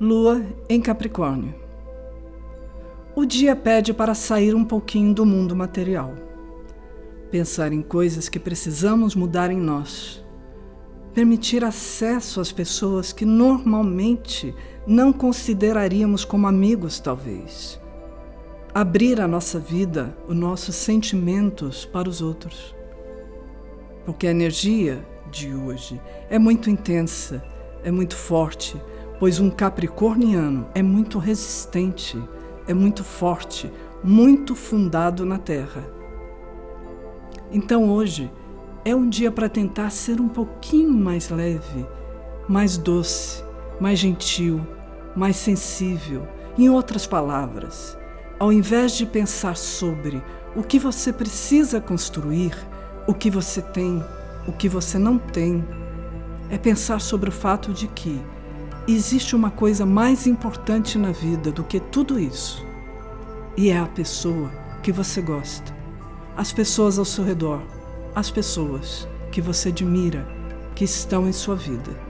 Lua em Capricórnio. O dia pede para sair um pouquinho do mundo material. Pensar em coisas que precisamos mudar em nós. Permitir acesso às pessoas que normalmente não consideraríamos como amigos, talvez. Abrir a nossa vida, os nossos sentimentos para os outros. Porque a energia de hoje é muito intensa, é muito forte pois um capricorniano é muito resistente, é muito forte, muito fundado na terra. Então hoje é um dia para tentar ser um pouquinho mais leve, mais doce, mais gentil, mais sensível. Em outras palavras, ao invés de pensar sobre o que você precisa construir, o que você tem, o que você não tem, é pensar sobre o fato de que existe uma coisa mais importante na vida do que tudo isso. E é a pessoa que você gosta, as pessoas ao seu redor, as pessoas que você admira, que estão em sua vida.